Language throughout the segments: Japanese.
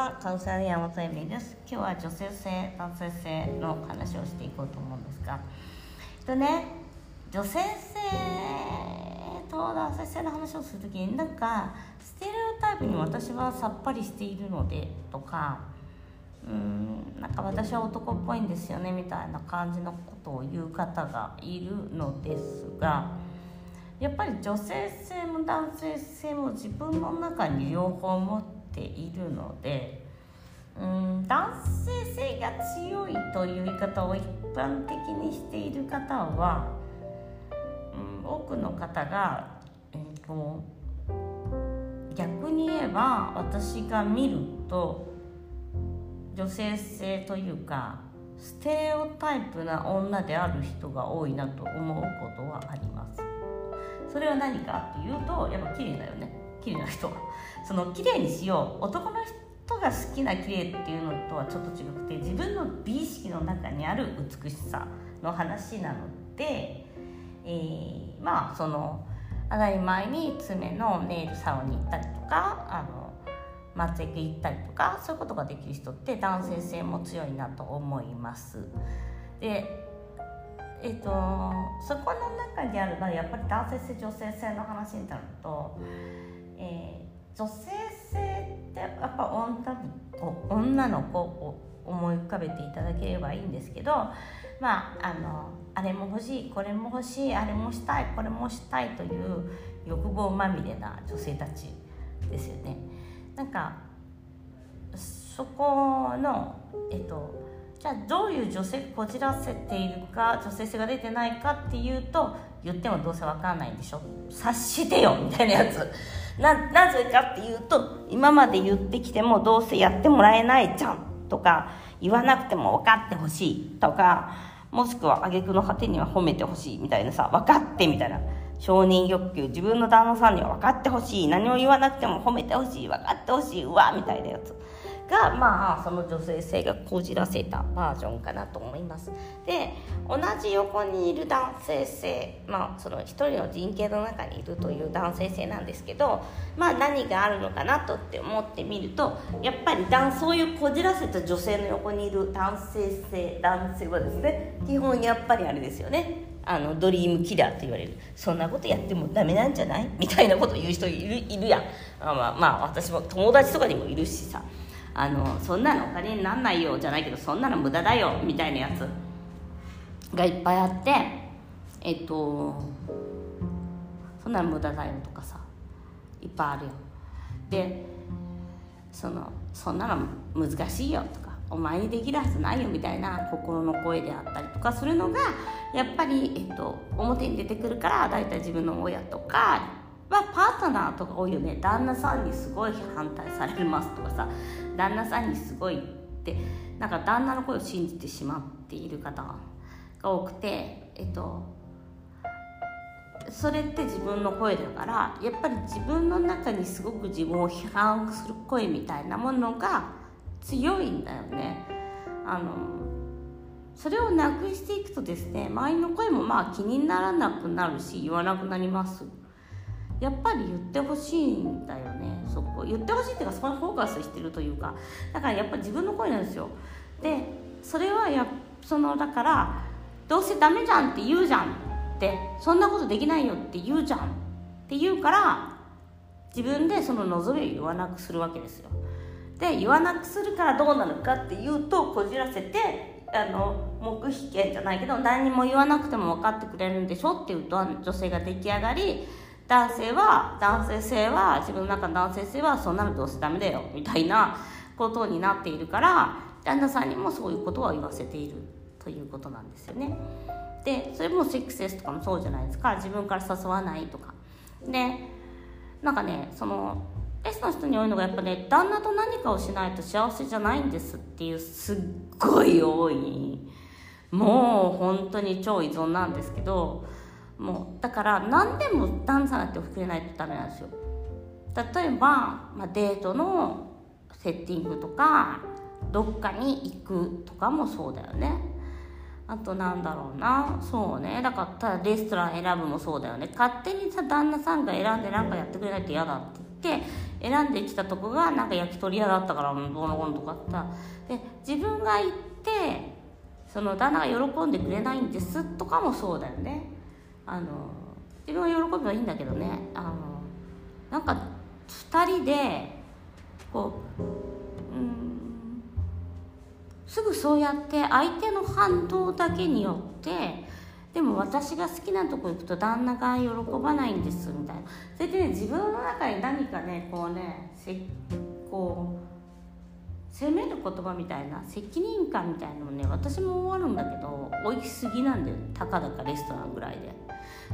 はカウンセラー山本恵美です。今日は女性性男性性の話をしていこうと思うんですが。とね女性性と男性性の話をする時になんかステレオタイプに私はさっぱりしているのでとかうんなんか私は男っぽいんですよねみたいな感じのことを言う方がいるのですがやっぱり女性性も男性性も自分の中に両方持ってているのでうん男性性が強いという言い方を一般的にしている方は、うん、多くの方が、えーと、逆に言えば私が見ると女性性というかステレオタイプな女である人が多いなと思うことはあります。それは何かっていうとやっぱ綺麗だよね綺麗な人はその綺麗にしよう男の人が好きな綺麗っていうのとはちょっと違くて自分の美意識の中にある美しさの話なので、えー、まあその当たり前に爪のネイルサロンに行ったりとかあの松江区行ったりとかそういうことができる人って男性性も強いなと思います。でえっ、ー、とそこの中にあるのはやっぱり男性性女性性の話になると、えー、女性性ってやっぱ女女の子を思い浮かべていただければいいんですけどまああのあれも欲しいこれも欲しいあれもしたいこれもしたいという欲望まみれな女性たちですよね。なんかそこのえっとじゃあどういう女性こじらせているか女性性が出てないかっていうと言ってもどうせ分かんないんでしょ？察してよ！みたいなやつ。ななぜかっていうと今まで言ってきてもどうせやってもらえないじゃんとか言わなくても分かってほしいとかもしくは挙句の果てには褒めてほしいみたいなさ分かってみたいな。承認欲求自分の旦那さんには分かってほしい。何も言わなくても褒めてほしい分かってほしいうわみたいなやつ。がまあその女性性がこじらせたバージョンかなと思います。で同じ横にいる男性性まあその一人の人形の中にいるという男性性なんですけどまあ何があるのかなとって思ってみるとやっぱりそういうこじらせた女性の横にいる男性性男性はですね基本やっぱりあれですよね。あのドリームキラーって言われる。そんなことやってもダメなんじゃない？みたいなこと言う人いるいるやん。あまあ、まあ、私も友達とかにもいるしさ。あのそんなのお金になんないよじゃないけどそんなの無駄だよみたいなやつ。がいっぱいあってえっとそんなの無駄だよとかさいっぱいあるよ。でそのそんなの難しいよとかお前にできるはずないよみたいな心の声であったりとかするのがやっぱり、えっと、表に出てくるから大体自分の親とかま、パートナーとか多いよね。旦那さんにすごい反対されますとかさ。旦那さんにすごいってなんか旦那の声を信じてしまっている方が多くてえっとそれって自分の声だからやっぱり自分の中にすごく自分を批判する声みたいなものが強いんだよね。あのそれをなくしていくとですね周りの声もまあ気にならなくなるし言わなくなります。やっぱり言ってほしいんだよね。そこ。言ってほしいっていうかそこにフォーカスしてるというか。だからやっぱり自分の声なんですよ。でそれはやそのだからどうせダメじゃんって言うじゃんってそんなことできないよって言うじゃんって言うから自分でその望みを言わなくするわけですよ。で言わなくするからどうなるかっていうとこじらせてあの黙秘権じゃないけど何にも言わなくても分かってくれるんでしょっていうと女性が出来上がり男性は男性性は自分の中の男性性はそんなのどうせダメだよみたいなことになっているから旦那さんにもそういうことは言わせているということなんですよね。でそれもセックスレスとかもそうじゃないですか自分から誘わないとか。でなんかねその S の人に多いのがやっぱね旦那と何かをしないと幸せじゃないんですっていうすっごい多いもう本当に超依存なんですけどもうだから何でも段差なって膨れないとダメなんですよ。例えば、まあ、デートのセッティングとかどっかに行くとかもそうだよね。あとなんだろうな。そうね。だからただレストラン選ぶもそうだよね。勝手にさ旦那さんが選んで何かやってくれないと嫌だって言って選んできたとこがなんか焼き鳥屋だったからどうのこうのとかあった。で自分が行ってその旦那が喜んでくれないんですとかもそうだよね。あの自分が喜べばいいんだけどね。あのなんか2人でこううんすぐそうやって相手の反応だけによってでも私が好きなとこ行くと旦那が喜ばないんですみたいな。それでね自分の中に何かねこうねこう責める言葉みたいな責任感みたいなのね私も思わるんだけど追いすぎなんだよ。たかだかレストランぐらいで。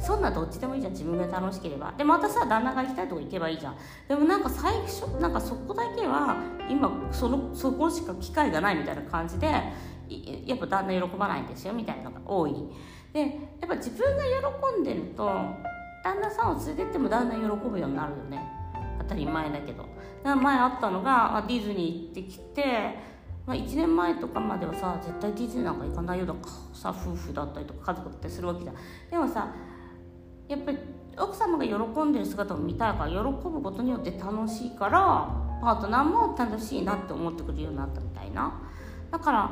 そんなどっちでもいいじゃん。自分が楽しければ。でも私は旦那が行きたいとこ行けばいいじゃん。でもなんか最初なんかそこだけは今そのそこしか機会がないみたいな感じでやっぱ旦那喜ばないんですよ。みたいなのが多い。でやっぱ自分が喜んでると旦那さんを連れてっても旦那喜ぶようになるよね。当たり前だけど。前あったのがディズニー行ってきて、まあ、1年前とかまではさ絶対ディズニーなんか行かないよとか夫婦だったりとか家族だったりするわけじゃん。でもさやっぱり奥様が喜んでる姿を見たいから喜ぶことによって楽しいからパートナーも楽しいなって思ってくるようになったみたいな。だから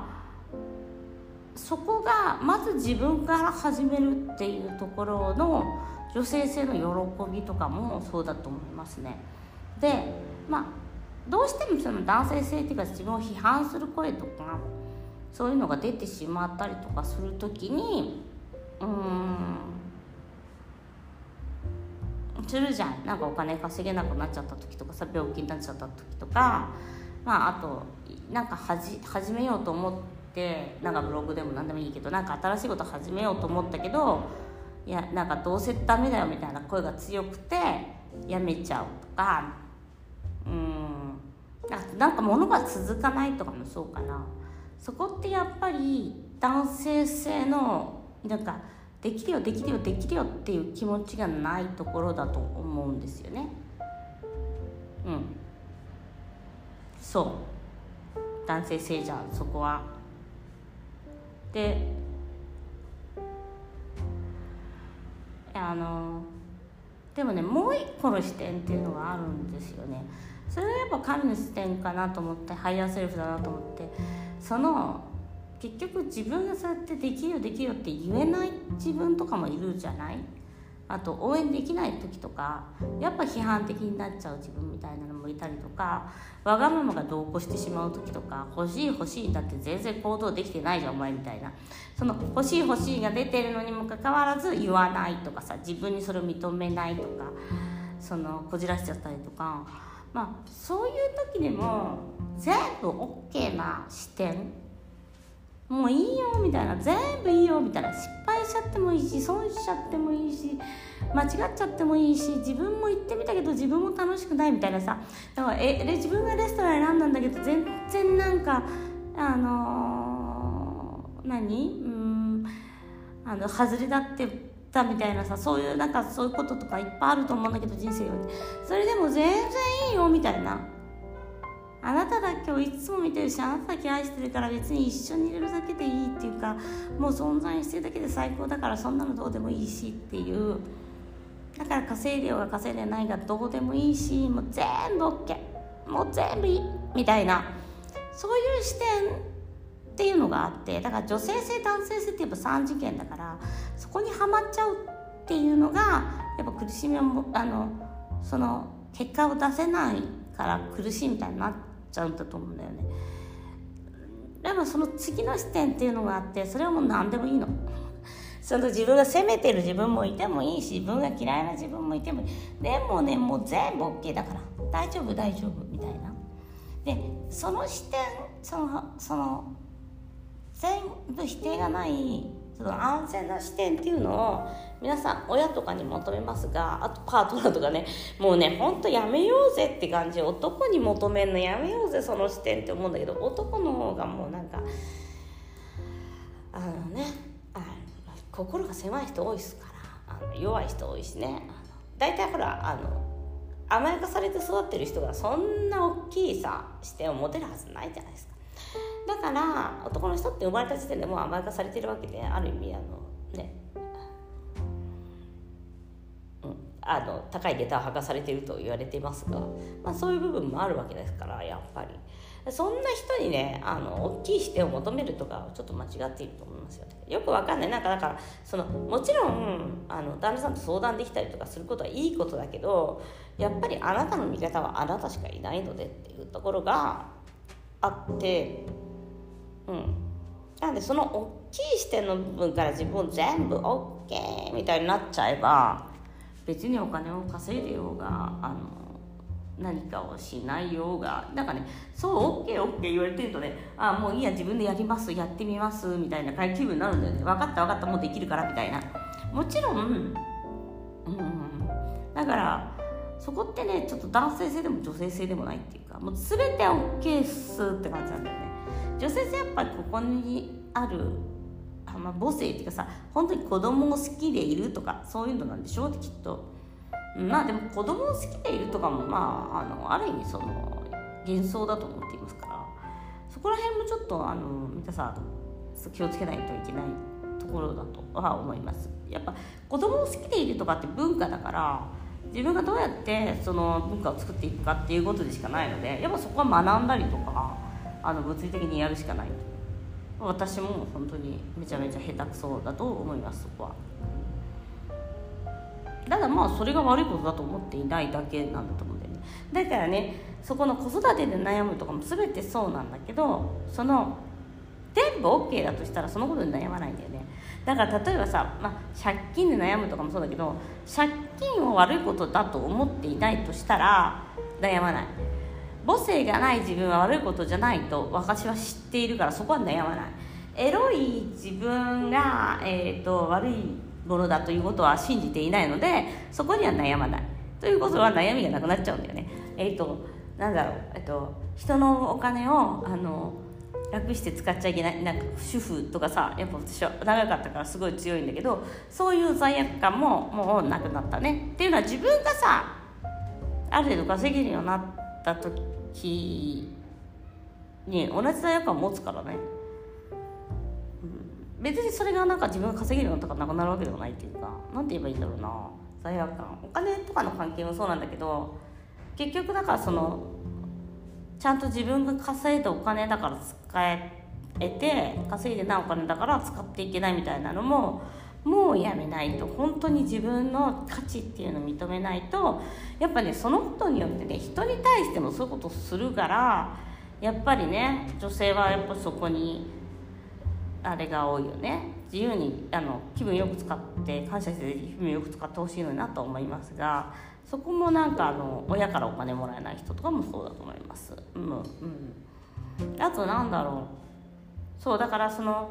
そこがまず自分から始めるっていうところの女性性の喜びとかもそうだと思いますね。でまあどうしてもその男性性っていうか自分を批判する声とかそういうのが出てしまったりとかする時にうんするじゃん。なんかお金稼げなくなっちゃった時とかさ病気になっちゃった時とかまああとなんかはじ始めようと思ってなんかブログでも何でもいいけどなんか新しいこと始めようと思ったけどいやなんかどうせダメだよみたいな声が強くてやめちゃうとかうん。あなんか物が続かないとかもそうかな。そこってやっぱり男性性のなんかできるよできるよできるよっていう気持ちがないところだと思うんですよね。うん。そう。男性性じゃんそこは。であのでもねもう一個の視点っていうのがあるんですよね。それはやっぱ神の視点かなと思ってハイヤーセルフだなと思って。その結局自分がそうやってできるできるって言えない自分とかもいるじゃない？あと応援できない時とかやっぱ批判的になっちゃう自分みたいなのもいたりとかわがままが同行してしまう時とか欲しい欲しいだって全然行動できてないじゃんお前みたいな。その欲しい欲しいが出てるのにもかかわらず言わないとかさ自分にそれを認めないとかそのこじらしちゃったりとか。まあそういう時でも全部 OK な視点もういいよみたいな全部いいよみたいな失敗しちゃってもいいし損しちゃってもいいし間違っちゃってもいいし自分も行ってみたけど自分も楽しくないみたいなさだからえ自分がレストラン選んだんだけど全然なんかあのー、何？うんあの外れだってたみたいなさそういうなんかそういうこととかいっぱいあると思うんだけど人生にそれでも全然いいよみたいな。あなただけをいつも見てるしあなただけ愛してるから別に一緒にいるだけでいいっていうかもう存在してるだけで最高だからそんなのどうでもいいしっていう。だから稼いでようが稼いでないがどうでもいいしもう全部 OK もう全部いい。みたいな。そういう視点っていうのがあってだから女性性男性性ってやっぱ3次元だからそこにはまっちゃうっていうのがやっぱ苦しみをあのその結果を出せないから苦しいみたいになっちゃうんだと思うんだよね。でもその次の視点っていうのがあってそれはもう何でもいいの。その自分が責めてる自分もいてもいいし自分が嫌いな自分もいてもいい。でもねもう全部 OK だから。大丈夫大丈夫みたいな。でその視点そのその全部否定がないその安全な視点っていうのを皆さん親とかに求めますがあとパートナーとかねもうねほんとやめようぜって感じ男に求めるのやめようぜその視点って思うんだけど男の方がもうなんかあのねあ心が狭い人多いですからあの弱い人多いしね大体ほらあの甘やかされて育ってる人がそんな大きいさ視点を持てるはずないじゃないですか。だから男の人って生まれた時点でもう甘やかされてるわけである意味あのね、うん、あの高い下駄を履かされてると言われていますが、まあ、そういう部分もあるわけですからやっぱり。そんな人にねあの大きい視点を求めるとかちょっと間違っていると思いますよ。ねよくわかんない。なんかだからそのもちろんあの旦那さんと相談できたりとかすることはいいことだけどやっぱりあなたの味方はあなたしかいないのでっていうところがあってうんなんでその大きい視点の部分から自分全部 OK みたいになっちゃえば別にお金を稼いでようがあの何かをしないようがなんかねそう OKOK、言われてるとねあもういいや自分でやりますやってみますみたいな気分になるんだよね。分かった分かったもうできるからみたいな。もちろんうん。だからそこってねちょっと男性性でも女性性でもないっていうかもう全て OK っすって感じなんだよね。女性性やっぱりここにあるあまあ、母性っていうかさ本当に子供を好きでいるとかそういうのなんでしょうってきっと。まあでも子供を好きでいるとかもまああのある意味その幻想だと思っていますから。そこら辺もちょっとあの皆さん気をつけないといけないところだとは思います。やっぱ子供を好きでいるとかって文化だから自分がどうやってその文化を作っていくかっていうことでしかないのでやっぱそこは学んだりとかあの物理的にやるしかない。私も本当にめちゃめちゃ下手くそだと思いますそこは。ただまあそれが悪いことだと思っていないだけなんだと思うんだよね。だからねそこの子育てで悩むとかも全てそうなんだけどその全部 OK だとしたらそのことで悩まないんだよね。だから例えばさ、まあ、借金で悩むとかもそうだけど借金を悪いことだと思っていないとしたら悩まない。母性がない自分は悪いことじゃないと私は知っているからそこは悩まない。エロい自分が、えーと悪いものだということは信じていないのでそこには悩まない。ということは悩みがなくなっちゃうんだよね。えっ、ー、となんだろう、えっ、ー、と、人のお金をあの楽して使っちゃいけない。なんか主婦とかさやっぱ私は長かったからすごい強いんだけどそういう罪悪感ももうなくなったね。っていうのは自分がさある程度稼げるようになった時に同じ罪悪感を持つからね。うん。別にそれがなんか自分が稼げるのとかなくなるわけでもないっていうか何て言えばいいんだろうな。罪悪感。お金とかの関係もそうなんだけど結局だからそのちゃんと自分が稼いだお金だから使えて稼いでないお金だから使っていけないみたいなのももうやめないと本当に自分の価値っていうのを認めないとやっぱねそのことによってね人に対してもそういうことをするからやっぱりね女性はやっぱそこにあれが多いよね。自由にあの気分よく使って感謝して気分よく使ってほしいのになと思いますがそこもなんかあの親からお金もらえない人とかもそうだと思います。うんうん。あとなんだろう。そうだからその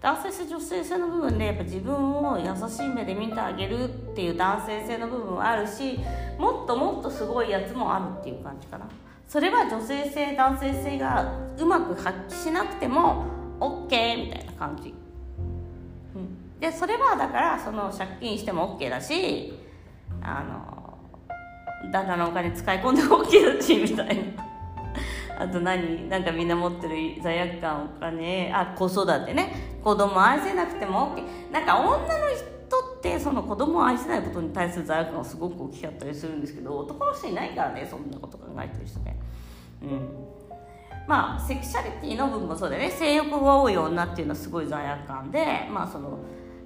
男性性女性性の部分でやっぱ自分を優しい目で見てあげるっていう男性性の部分はあるしもっともっとすごいやつもあるっていう感じかな。それは女性性男性性がうまく発揮しなくても OK みたいな感じ、うん、でそれはだからその借金しても OK だしあの旦那のお金使い込んでも OK だしみたいな。あと何？なんかみんな持ってる罪悪感お金あ子育てね。子供愛せなくても OK なんか女の人ってその子供を愛せないことに対する罪悪感がすごく大きかったりするんですけど男の人いないからねそんなこと考えてる人ね。うん。まあセクシャリティの部分もそうだよね。性欲が多い女っていうのはすごい罪悪感でまあその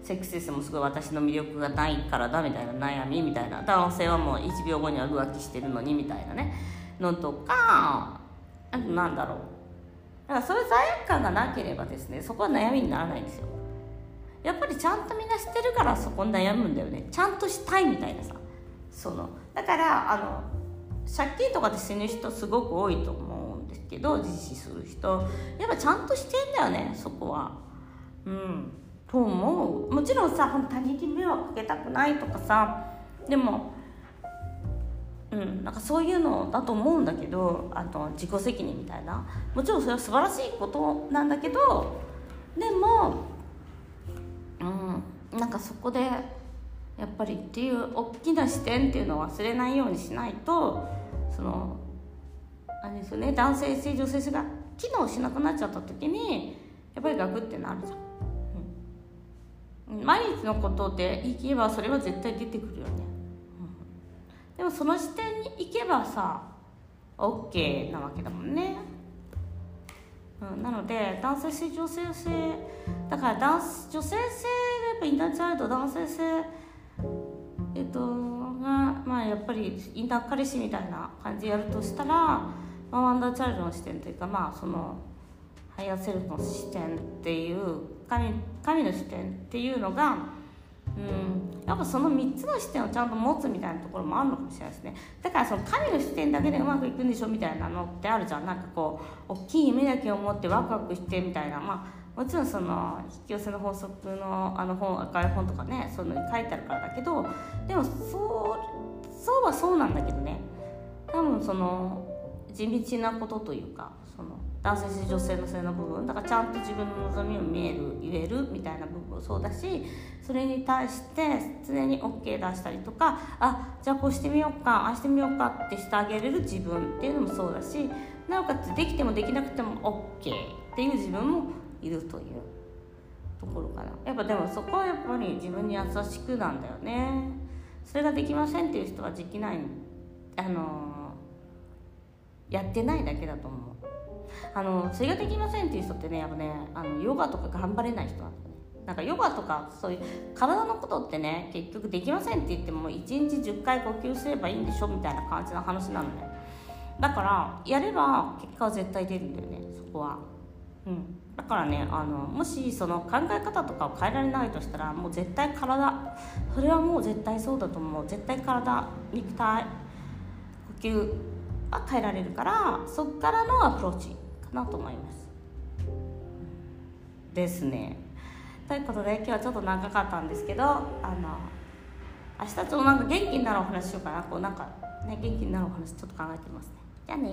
セックスレスもすごい私の魅力がないからだみたいな悩みみたいな。男性はもう1秒後には浮気してるのにみたいなね。のとかなんだろう。だからそういう罪悪感がなければですねそこは悩みにならないんですよ。やっぱりちゃんとみんなしてるからそこに悩むんだよね。ちゃんとしたいみたいなさ。そのだからあの借金とかで死ぬ人すごく多いと思うんですけど実施する人。やっぱちゃんとしてんだよねそこは。うん。と思う。もちろんさ他人に迷惑かけたくないとかさ。でもうん。なんかそういうのだと思うんだけどあの自己責任みたいな。もちろんそれは素晴らしいことなんだけどでもうんなんかそこでやっぱりっていう大きな視点っていうのを忘れないようにしないとそのあれですよね男性性女性性が機能しなくなっちゃった時にやっぱりガクってなるじゃん、うん、毎日のことでい切ればそれは絶対出てくるよね、でもその視点に行けばさ OK なわけだもんね、うん、なので男性性女性性だから男女性性でやっぱインナーチャイルド男性性えっとがまあやっぱりインナー彼氏みたいな感じでやるとしたら、まあ、ワンダーチャイルドの視点というかまあそのハイヤーセルフの視点っていう神神の視点っていうのがうん。やっぱその3つの視点をちゃんと持つみたいなところもあるのかもしれないですね。だからその神の視点だけでうまくいくんでしょみたいなのってあるじゃん。なんかこう大きい夢だけを持ってワクワクしてみたいな。まあもちろんその引き寄せの法則のあの本赤い本とかねそういうのに書いてあるからだけどでもそうそうはそうなんだけどね。多分その地道なことというかその男性性女性の性の部分。だからちゃんと自分の望みを見える言えるみたいな部分もそうだしそれに対して常に OK 出したりとかあじゃあこうしてみようかああしてみようかってしてあげれる自分っていうのもそうだしなおかつできてもできなくても OK っていう自分もいるというところかな。やっぱでもそこはやっぱり自分に優しくなんだよね。それができませんっていう人はできないあのやってないだけだと思う。あのそれができませんっていう人ってねやっぱねあのヨガとか頑張れない人なんだよね。なんかヨガとかそういう体のことってね結局できませんって言っても1日10回呼吸すればいいんでしょみたいな感じの話なのね。だからやれば結果は絶対出るんだよねそこは。うん。だからねあのもしその考え方とかを変えられないとしたらもう絶対体それはもう絶対そうだと思う。絶対体肉体呼吸は変えられるからそっからのアプローチかなと思います。ですね。ということで今日はちょっと長かったんですけどあの明日ちょっとなんか元気になるお話しようかな。こうなんかね元気になるお話ちょっと考えてますね。じゃあね